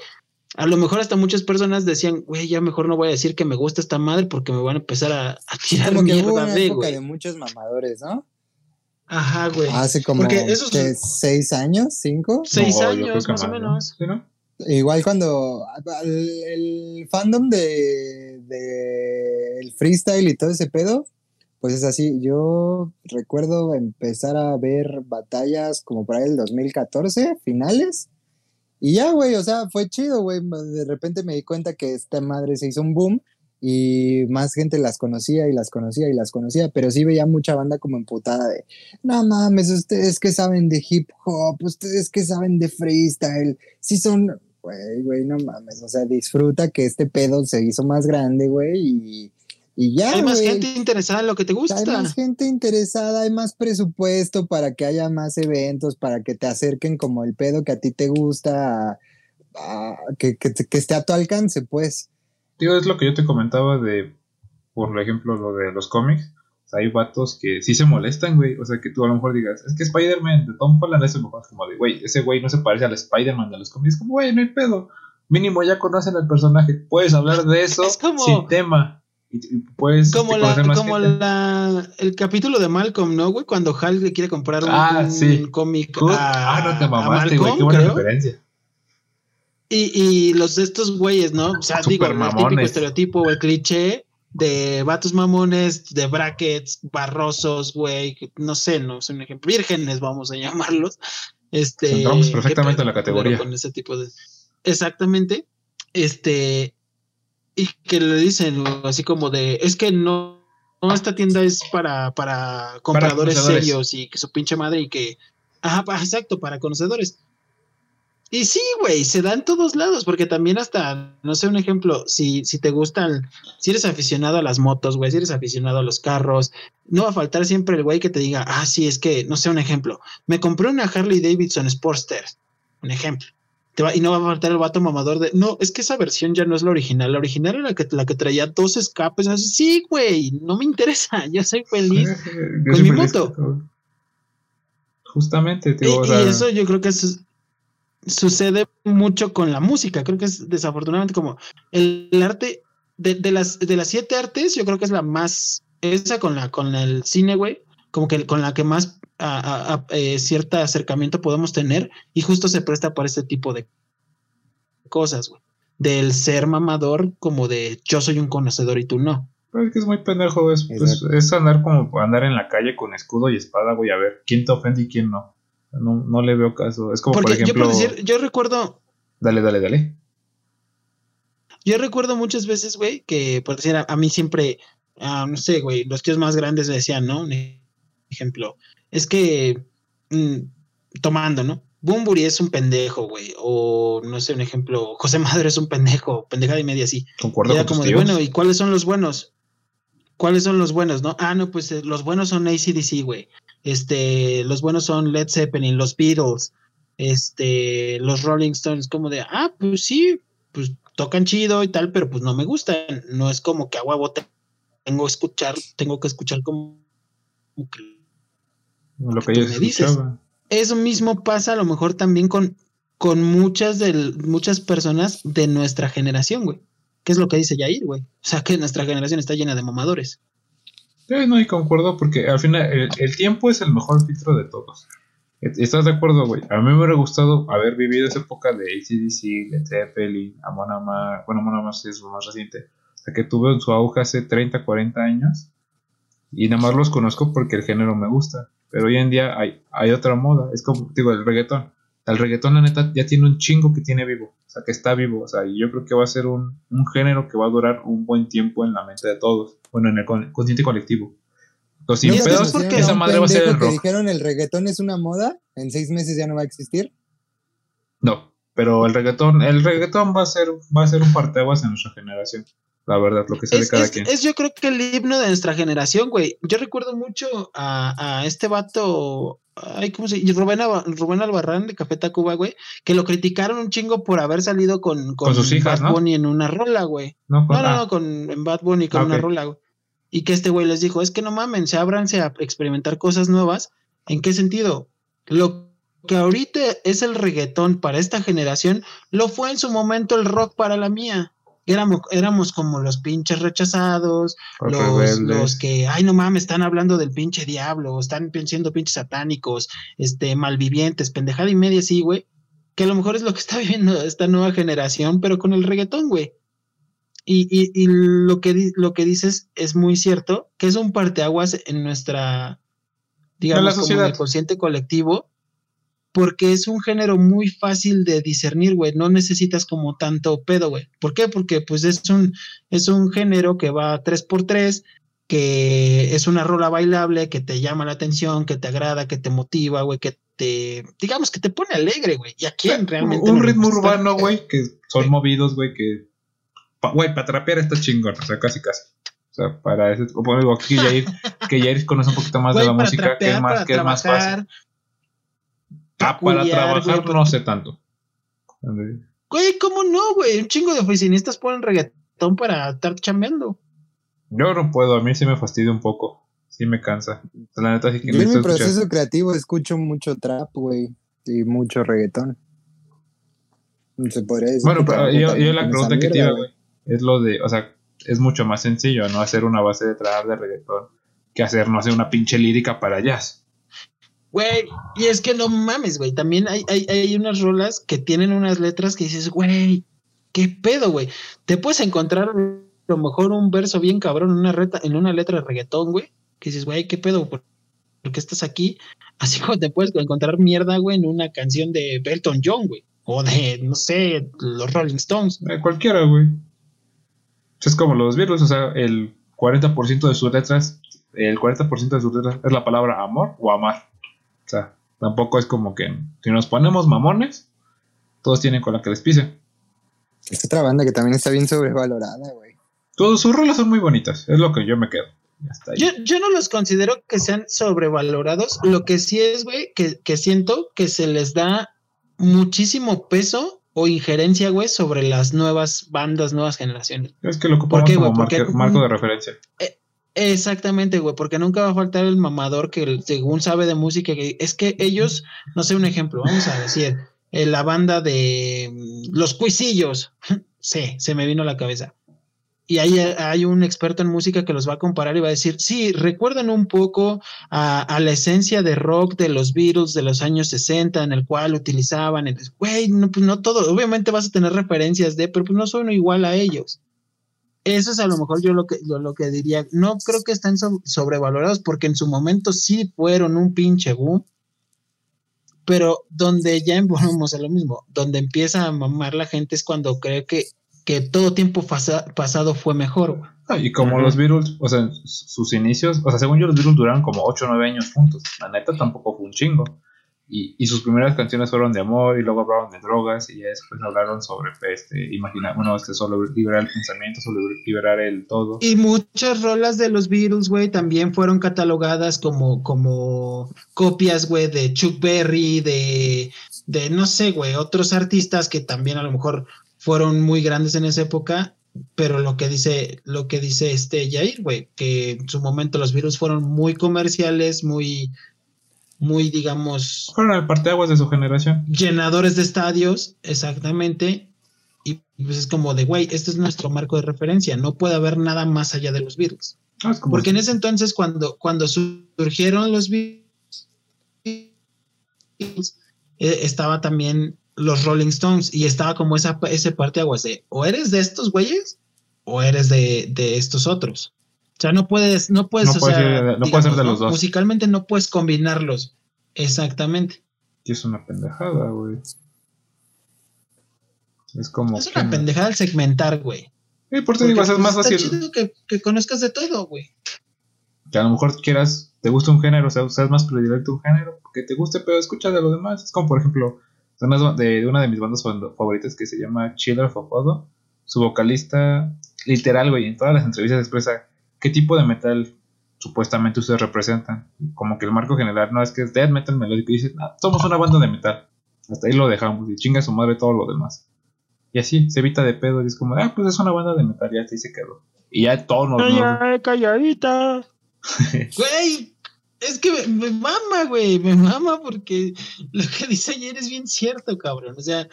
a lo mejor hasta muchas personas decían, güey, ya mejor no voy a decir que me gusta esta madre porque me van a empezar a, a tirar como mierda que hubo una época de muchos mamadores, ¿no? Ajá, güey. Hace como seis años, cinco. Seis años, más o menos. Igual cuando el, fandom de, de, el freestyle y todo ese pedo, pues es así. Yo recuerdo empezar a ver batallas como para el 2014, finales y ya, güey, o sea, fue chido, güey. De repente me di cuenta que esta madre se hizo un boom y más gente las conocía y las conocía y las conocía, pero sí veía mucha banda como emputada de, no mames, ustedes que saben de hip hop, ustedes que saben de freestyle, sí son, güey, güey, no mames, o sea, disfruta que este pedo se hizo más grande, güey, y y ya. Hay más gente interesada en lo que te gusta. Hay más gente interesada, hay más presupuesto para que haya más eventos, para que te acerquen como el pedo que a ti te gusta, que, que, esté a tu alcance, pues. Tío, es lo que yo te comentaba de, por ejemplo, lo de los cómics. hay vatos que sí se molestan, güey. O sea, que tú a lo mejor digas, es que Spider-Man de Tom Holland es mejor. Como de, güey, ese güey no se parece al Spider-Man de los cómics. Como, güey, no hay pedo. Mínimo ya conocen al personaje. Puedes hablar de eso sin tema. Y, puedes como la, como la, el capítulo de Malcolm, ¿no, güey? Cuando Hal le quiere comprar un, ah, cómic a, ah, no te mamaste, güey. Qué buena referencia. Y, y los de estos güeyes, ¿no? O sea, digo, el típico estereotipo o el cliché de vatos mamones, de brackets, barrosos, güey, no sé, no es un ejemplo, vírgenes vamos a llamarlos. Este, Entramos perfectamente en la categoría. Con ese tipo de... Exactamente. Este, y que le dicen así como de, es que no, esta tienda es para, para compradores serios y que su pinche madre y que, ajá, exacto, para conocedores. Y sí, güey, se da en todos lados, porque también hasta, no sé, un ejemplo, si, si te gustan, si eres aficionado a las motos, güey, si eres aficionado a los carros, no va a faltar siempre el güey que te diga, ah, sí, es que, no sé, un ejemplo, me compré una Harley Davidson Sportster, un ejemplo. Y no va a faltar el vato mamador de, no, es que esa versión ya no es la original, la original era la que, la que traía dos escapes, sí, güey, no me interesa, yo soy feliz con mi moto. Justamente, tío, y, y, eso yo creo que sucede mucho con la música. Creo que es desafortunadamente como el, arte de, las, de las siete artes, yo creo que es la más, esa con la con el cine, güey, como que con la que más a, eh, cierto acercamiento podemos tener y justo se presta para este tipo de cosas, güey. Del ser mamador como de yo soy un conocedor y tú no. es que es muy pendejo, es, pues, es andar como andar en la calle con escudo y espada, güey, a ver quién te ofende y quién no. No, no le veo caso. Es como, por ejemplo. Yo, recuerdo. Dale, dale, dale. Yo recuerdo muchas veces, güey, que por decir, a, mí siempre, ah, no sé, güey, los tíos más grandes me decían, ¿no? Ejemplo. Es que, mm, tomando, ¿no? Bumburi es un pendejo, güey. O no sé, un ejemplo, José Madre es un pendejo, pendejada y media así. Concuerdo con como de, bueno, ¿y cuáles son los buenos? ¿Cuáles son los buenos, no? Ah, no, pues eh, los buenos son ACDC, güey. Este, los buenos son Led Zeppelin, los Beatles, este, los Rolling Stones, como de, ah, pues sí, pues tocan chido y tal, pero pues no me gustan. No es como que a huevo tengo que escuchar, tengo que escuchar como, lo que, ellos me dices. Eso mismo pasa a lo mejor también con, con muchas de muchas personas de nuestra generación, güey. ¿Qué es lo que dice Yair, güey? O sea, que nuestra generación está llena de mamadores. Sí, no, y concuerdo porque al final el, tiempo es el mejor filtro de todos. ¿Estás de acuerdo, güey? A mí me hubiera gustado haber vivido esa época de ACDC, de Zeppelin, Amon Amarth, bueno, Amon Amarth es lo más reciente, o sea, que tuve en su auge hace 30, 40 años, y nada más los conozco porque el género me gusta, pero hoy en día hay, hay otra moda, es como, digo, el reggaetón. El reggaetón, la neta, ya tiene un chingo que tiene vivo, o sea, que está vivo, o sea, y yo creo que va a ser un, un género que va a durar un buen tiempo en la mente de todos bueno, en el consciente colectivo. Los sin pedos, porque esa madre va a ser el rock. dijeron el reggaetón es una moda, en seis meses ya no va a existir. No, pero el reggaetón, el reggaetón va a ser, va a ser un parteaguas en nuestra generación. La verdad, lo que sale cada quien. Es yo creo que el himno de nuestra generación, güey. Yo recuerdo mucho a, a este vato, ay, ¿cómo se Rubén, Rubén Albarrán de Café Tacuba, güey, que lo criticaron un chingo por haber salido con, con, sus hijas, Bad Bunny en una rola, güey. No, no, no, con Bad Bunny con una rola, güey y que este güey les dijo, es que no mamen, se ábranse a experimentar cosas nuevas. ¿En qué sentido? Lo que ahorita es el reggaetón para esta generación, lo fue en su momento el rock para la mía. Éramos, éramos como los pinches rechazados, los, los, que, ay no mames, están hablando del pinche diablo, están siendo pinches satánicos, este, malvivientes, pendejada y media así, güey. Que a lo mejor es lo que está viviendo esta nueva generación, pero con el reggaetón, güey. Y, y, lo, que lo que dices es muy cierto, que es un parteaguas en nuestra, digamos, como en el consciente colectivo, porque es un género muy fácil de discernir, güey. No necesitas como tanto pedo, güey. ¿Por qué? Porque pues es un, es un género que va tres por tres, que es una rola bailable, que te llama la atención, que te agrada, que te motiva, güey, que te, digamos, que te pone alegre, güey. ¿Y a quién realmente? Un ritmo urbano, güey, que son movidos, güey, que güey, para trapear está chingón, o sea, casi casi. O sea, para ese, como digo, aquí Jair, que Jair conoce un poquito más de la música, que es más, que es más fácil. Ah, para trabajar no sé tanto. Güey, ¿cómo no, güey? Un chingo de oficinistas ponen reggaetón para estar chambeando. Yo no puedo, a mí sí me fastidia un poco. Sí me cansa. La neta sí que Yo en mi proceso creativo escucho mucho trap, güey, y mucho reggaetón. Se podría decir. Bueno, pero yo, yo la pregunta que te iba, güey, es lo de, o sea, es mucho más sencillo, ¿no? Hacer una base de trap de reggaetón que hacer, no sé, una pinche lírica para jazz. Güey, y es que no mames, güey. También hay, hay, hay unas rolas que tienen unas letras que dices, güey, ¿qué pedo, güey? Te puedes encontrar a lo mejor un verso bien cabrón en una, reta, en una letra de reggaetón, güey, que dices, güey, ¿qué pedo? ¿Por, qué estás aquí? Así como te puedes encontrar mierda, güey, en una canción de Belton John, güey. O de, no sé, los Rolling Stones. Eh, cualquiera, güey. Es como los virus, o sea, el 40% de sus letras, el 40% de sus letras es la palabra amor o amar. Sea, tampoco es como que si nos ponemos mamones, todos tienen con la que les pise. Es otra banda que también está bien sobrevalorada, güey. Todos sus rolas son muy bonitas, es lo que yo me quedo. Yo, yo, no los considero que sean sobrevalorados. Lo que sí es, güey, que, que siento que se les da muchísimo peso o injerencia, güey, sobre las nuevas bandas, nuevas generaciones. Es que lo ocupamos como marco de referencia. Eh, exactamente, güey, porque nunca va a faltar el mamador que según sabe de música, que es que ellos, no sé, un ejemplo, vamos a decir, eh, la banda de mm, Los Cuisillos, sí, se me vino a la cabeza y ahí hay un experto en música que los va a comparar y va a decir, sí, recuerdan un poco a, la esencia de rock de los Beatles de los años 60, en el cual utilizaban, güey, no, pues no todo, obviamente vas a tener referencias de, pero pues no son igual a ellos. Eso es a lo mejor yo lo que, yo lo que diría, no creo que estén sobrevalorados porque en su momento sí fueron un pinche boom, pero donde ya volvemos a lo mismo, donde empieza a mamar la gente es cuando cree que que todo tiempo pasado fue mejor. Ah, y como los Beatles, o sea, sus inicios, o sea, según yo los Beatles duraron como 8 o 9 años juntos. La neta tampoco fue un chingo. Y, y, sus primeras canciones fueron de amor y luego hablaron de drogas y ya después hablaron sobre este, imaginar, bueno, este, solo liberar el pensamiento, solo liberar el todo. Y muchas rolas de los Beatles, güey, también fueron catalogadas como, como copias, güey, de Chuck Berry, de, de no sé, güey, otros artistas que también a lo mejor fueron muy grandes en esa época, pero lo que dice, lo que dice este Jair, güey, que en su momento los virus fueron muy comerciales, muy, muy, digamos. Fueron el parteaguas de su generación. Llenadores de estadios, exactamente. Y pues es como de, güey, este es nuestro marco de referencia, no puede haber nada más allá de los virus. Ah, Porque en ese entonces, cuando, cuando surgieron los virus, eh, estaba también los Rolling Stones y estaba como esa, ese parte aguas de o eres de estos güeyes o eres de, estos otros. O sea, no puedes, no puedes, no ser, de los dos. Musicalmente no puedes combinarlos. Exactamente. Y es una pendejada, güey. Es como. Es una pendejada el segmentar, güey. Y por eso digo, es más fácil. Chido que, que conozcas de todo, güey. Que a lo mejor quieras, te gusta un género, o sea, seas más predilecto un género, que te guste, pero escucha de lo demás. Es como, por ejemplo, de, una de mis bandas favoritas que se llama Chiller of Odo. Su vocalista, literal, güey, en todas las entrevistas expresa qué tipo de metal supuestamente ustedes representan. Como que el marco general no es que es death metal melódico y dicen, ah, somos una banda de metal. Hasta ahí lo dejamos y chinga su madre todo lo demás. Y así se evita de pedo y es como, ah, pues es una banda de metal, ya así se quedó. Y ya todos nos. Ay, calladita. Güey, es que me, mama, güey, me mama porque lo que dice ayer es bien cierto, cabrón. O sea,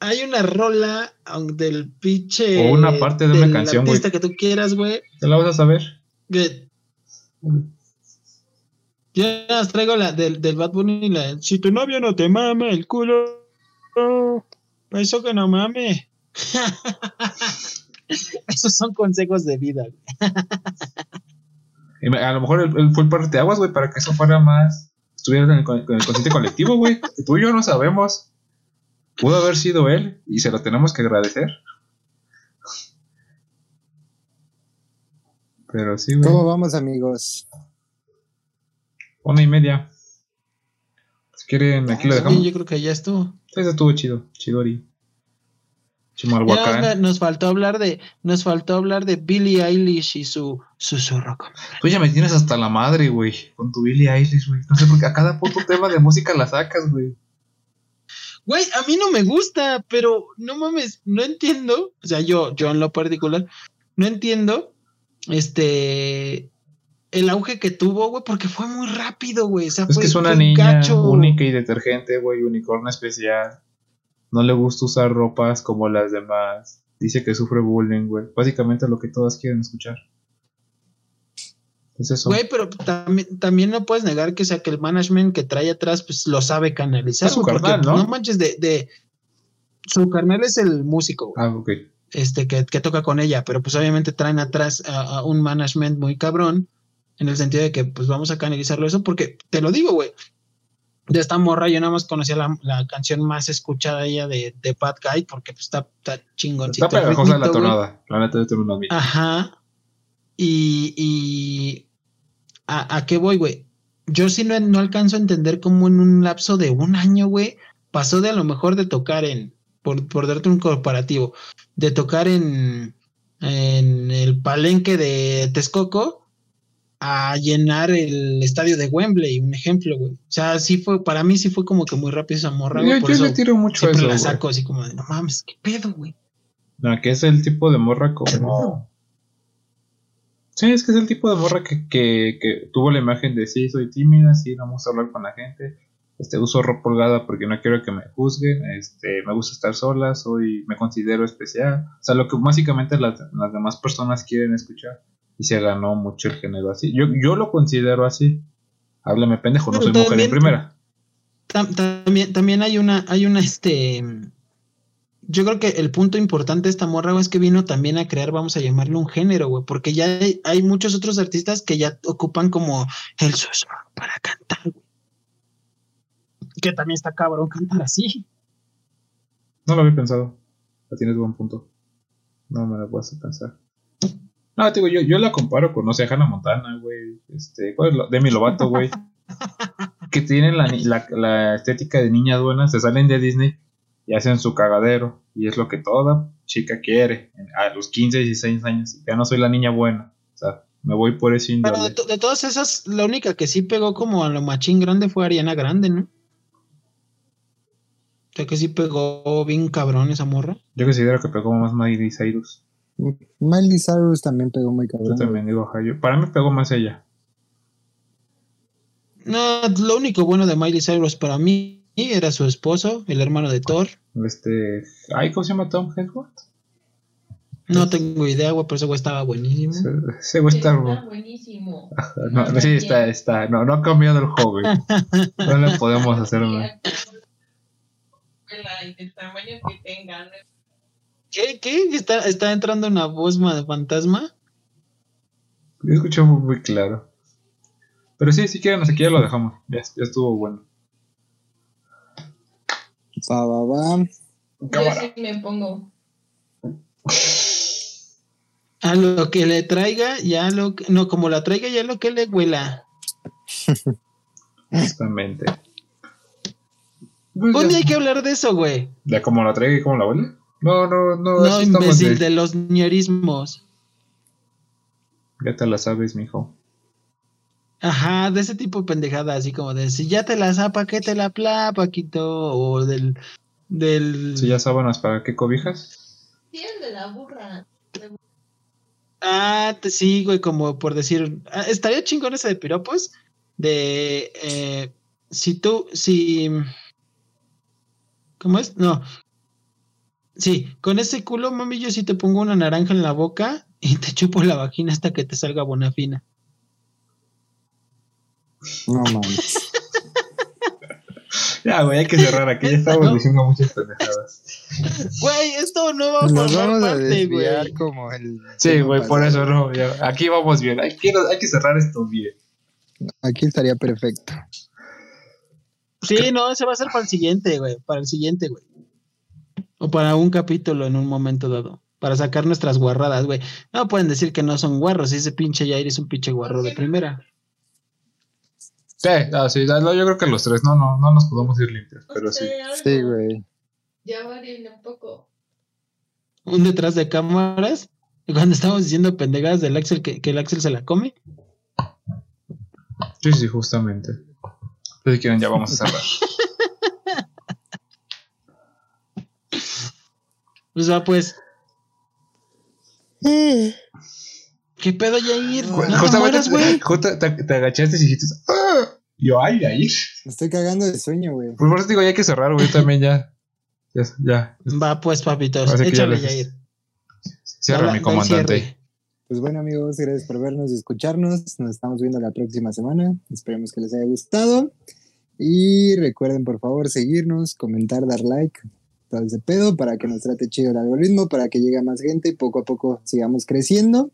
hay una rola del pinche. O una parte de una canción, güey. que tú quieras, güey. ¿Te la vas a saber? Yo las traigo la del, del Bad Bunny, la si tu novio no te mame el culo, eso que no mame. Esos son consejos de vida. Güey. A lo mejor él, fue el parte de aguas, güey, para que eso fuera más. Estuviera en el, consciente colectivo, güey. Tú y yo no sabemos. Pudo haber sido él y se lo tenemos que agradecer. Pero sí, güey. ¿Cómo vamos, amigos? Una y media. Si quieren, aquí lo dejamos. yo creo que ya estuvo. Ese estuvo chido, chidori nos faltó hablar de, nos faltó hablar de Billie Eilish y su susurro. Tú ya me tienes hasta la madre, güey, con tu Billie Eilish, güey. No sé por qué a cada puto tema de música la sacas, güey. Güey, a mí no me gusta, pero no mames, no entiendo. O sea, yo, yo en lo particular, no entiendo. Este. el auge que tuvo, güey, porque fue muy rápido, güey. O sea, es que es una niña única y detergente, güey, unicornio especial. No le gusta usar ropas como las demás. Dice que sufre bullying, güey. Básicamente lo que todas quieren escuchar. Es eso. Güey, pero también, también no puedes negar que sea que el management que trae atrás, pues lo sabe canalizar. Es su carnal, ¿no? No manches de, de. Su carnal es el músico. Ah, ok. Este, que, que, toca con ella, pero pues obviamente traen atrás a un management muy cabrón en el sentido de que pues vamos a canalizarlo eso, porque te lo digo, güey, de esta morra yo nada más conocía la, canción más escuchada ella de, de Bad Guy, porque pues está, está chingoncita. Está pegajosa la tonada, la neta yo una Ajá, y, y ¿a, ¿a qué voy, güey? Yo sí no, no alcanzo a entender cómo en un lapso de un año, güey, pasó de a lo mejor de tocar en, por, por darte un corporativo, de tocar en, en el palenque de Texcoco a llenar el estadio de Wembley, un ejemplo, güey. O sea, sí fue, para mí sí fue como que muy rápido esa morra, güey. Yo, yo le tiro mucho eso, la saco así como de, no mames, qué pedo, güey. No, que es el tipo de morra como... Sí, es que es el tipo de morra que, que, que tuvo la imagen de sí, soy tímida, sí, no me gusta hablar con la gente, este, uso ropa holgada porque no quiero que me juzguen, este, me gusta estar sola, soy, me considero especial, o sea, lo que básicamente las, las demás personas quieren escuchar y se ganó mucho el género así. Yo, yo lo considero así. Háblame pendejo, no soy mujer en primera. también, también hay una, hay una, este. Yo creo que el punto importante de esta morra, es que vino también a crear, vamos a llamarlo un género, güey, porque ya hay, muchos otros artistas que ya ocupan como el susurro para cantar, güey. Que también está cabrón cantar así. No lo había pensado. tienes buen punto. No me lo puedo pensar. No, digo, yo, yo la comparo con, no sé, Hannah Montana, güey. Este, ¿cuál es Demi Lovato, güey. que tienen la, la, estética de niña buena, se salen de Disney y hacen su cagadero. Y es lo que toda chica quiere. A los 15, 16 años. Ya no soy la niña buena. O sea, me voy por ese índole. Pero de, todas esas, la única que sí pegó como a lo machín grande fue Ariana Grande, ¿no? O sea que sí pegó bien cabrón esa morra. Yo considero que pegó más Miley Cyrus. Miley Cyrus también pegó muy cabrón. Yo también digo, para mí pegó más ella. No, lo único bueno de Miley Cyrus para mí era su esposo, el hermano de Thor. Este, ¿ay, cómo se llama Tom Hedworth? No tengo idea, güey, pero ese güey estaba buenísimo. Ese güey está, buenísimo. No, sí, está, está. No, no ha cambiado el joven. No le podemos hacer nada. El tamaño que tenga, ¿Qué? ¿Qué? ¿Está, está entrando una voz de fantasma? Yo escuché muy, claro. Pero sí, si quieren, aquí ya lo dejamos. Ya, ya estuvo bueno. Va, va, va. Yo sí me pongo. A lo que le traiga, ya lo que. No, como la traiga, ya lo que le huela. Justamente. Un día hay que hablar de eso, güey. ¿De cómo la traiga y cómo la huele? No, no, no. No, imbécil, de... los ñerismos. Ya te la sabes, mijo. Ajá, de ese tipo de pendejada, así como de si ya te la ¿para qué te la pla, Paquito? O del. del... Si ya sábanas, ¿para qué cobijas? Sí, el de la burra. Ah, te, sí, güey, como por decir. Ah, estaría chingón ese de piropos. De. Eh, si tú. Si. ¿Cómo es? No, Sí, con ese culo, mami, yo sí te pongo una naranja en la boca y te chupo la vagina hasta que te salga bonafina. No mames. ya, güey, hay que cerrar aquí. Ya estamos diciendo muchas pendejadas. Güey, esto no va a Nos vamos a desviar como el. Sí, güey, por eso no. aquí vamos bien. Hay que, hay que cerrar esto bien. Aquí estaría perfecto. Sí, no, ese va a ser para el siguiente, güey. Para el siguiente, güey. O para un capítulo en un momento dado. Para sacar nuestras guarradas, güey. No pueden decir que no son guarros. Ese pinche Jair es un pinche guarro de primera. Sí, ah, sí, yo creo que los tres no, no, no nos podemos ir limpios, pero sí. Sí, güey. Ya varían un poco. Un detrás de cámaras. Cuando estamos diciendo pendejadas del Axel que, que el Axel se la come. Sí, sí, justamente. Pues si quieren, ya vamos a cerrar. Pues va, pues. ¿Qué pedo, Yair? No te, güey. Te, te, agachaste y dijiste, ¡Ah! Yo, ay, Yair. Me estoy cagando de sueño, güey. Pues por eso digo, ya hay que cerrar, güey, también ya. Ya, ya. Va, pues, papitos. Échale, Yair. Cierra, mi comandante. Pues bueno, amigos, gracias por vernos y escucharnos. Nos estamos viendo la próxima semana. Esperemos que les haya gustado. Y recuerden, por favor, seguirnos, comentar, dar like, todo ese pedo para que nos trate chido el algoritmo, para que llegue a más gente y poco a poco sigamos creciendo.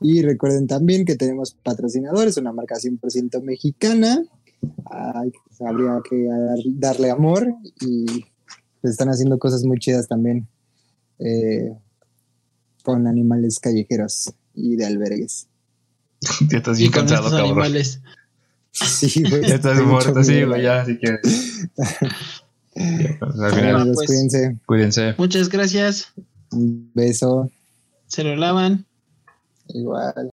Y recuerden también que tenemos patrocinadores, una marca 100% mexicana. Habría que darle amor y están haciendo cosas muy chidas también eh, con animales callejeros y de albergues. ya estás bien cansado, cabrón. Animales. Sí, güey. ya estás muerto, sí, güey, ya, así que. Pues, al final, pues, cuídense. Cuídense. Muchas gracias. Un beso. Se lo lavan. Igual.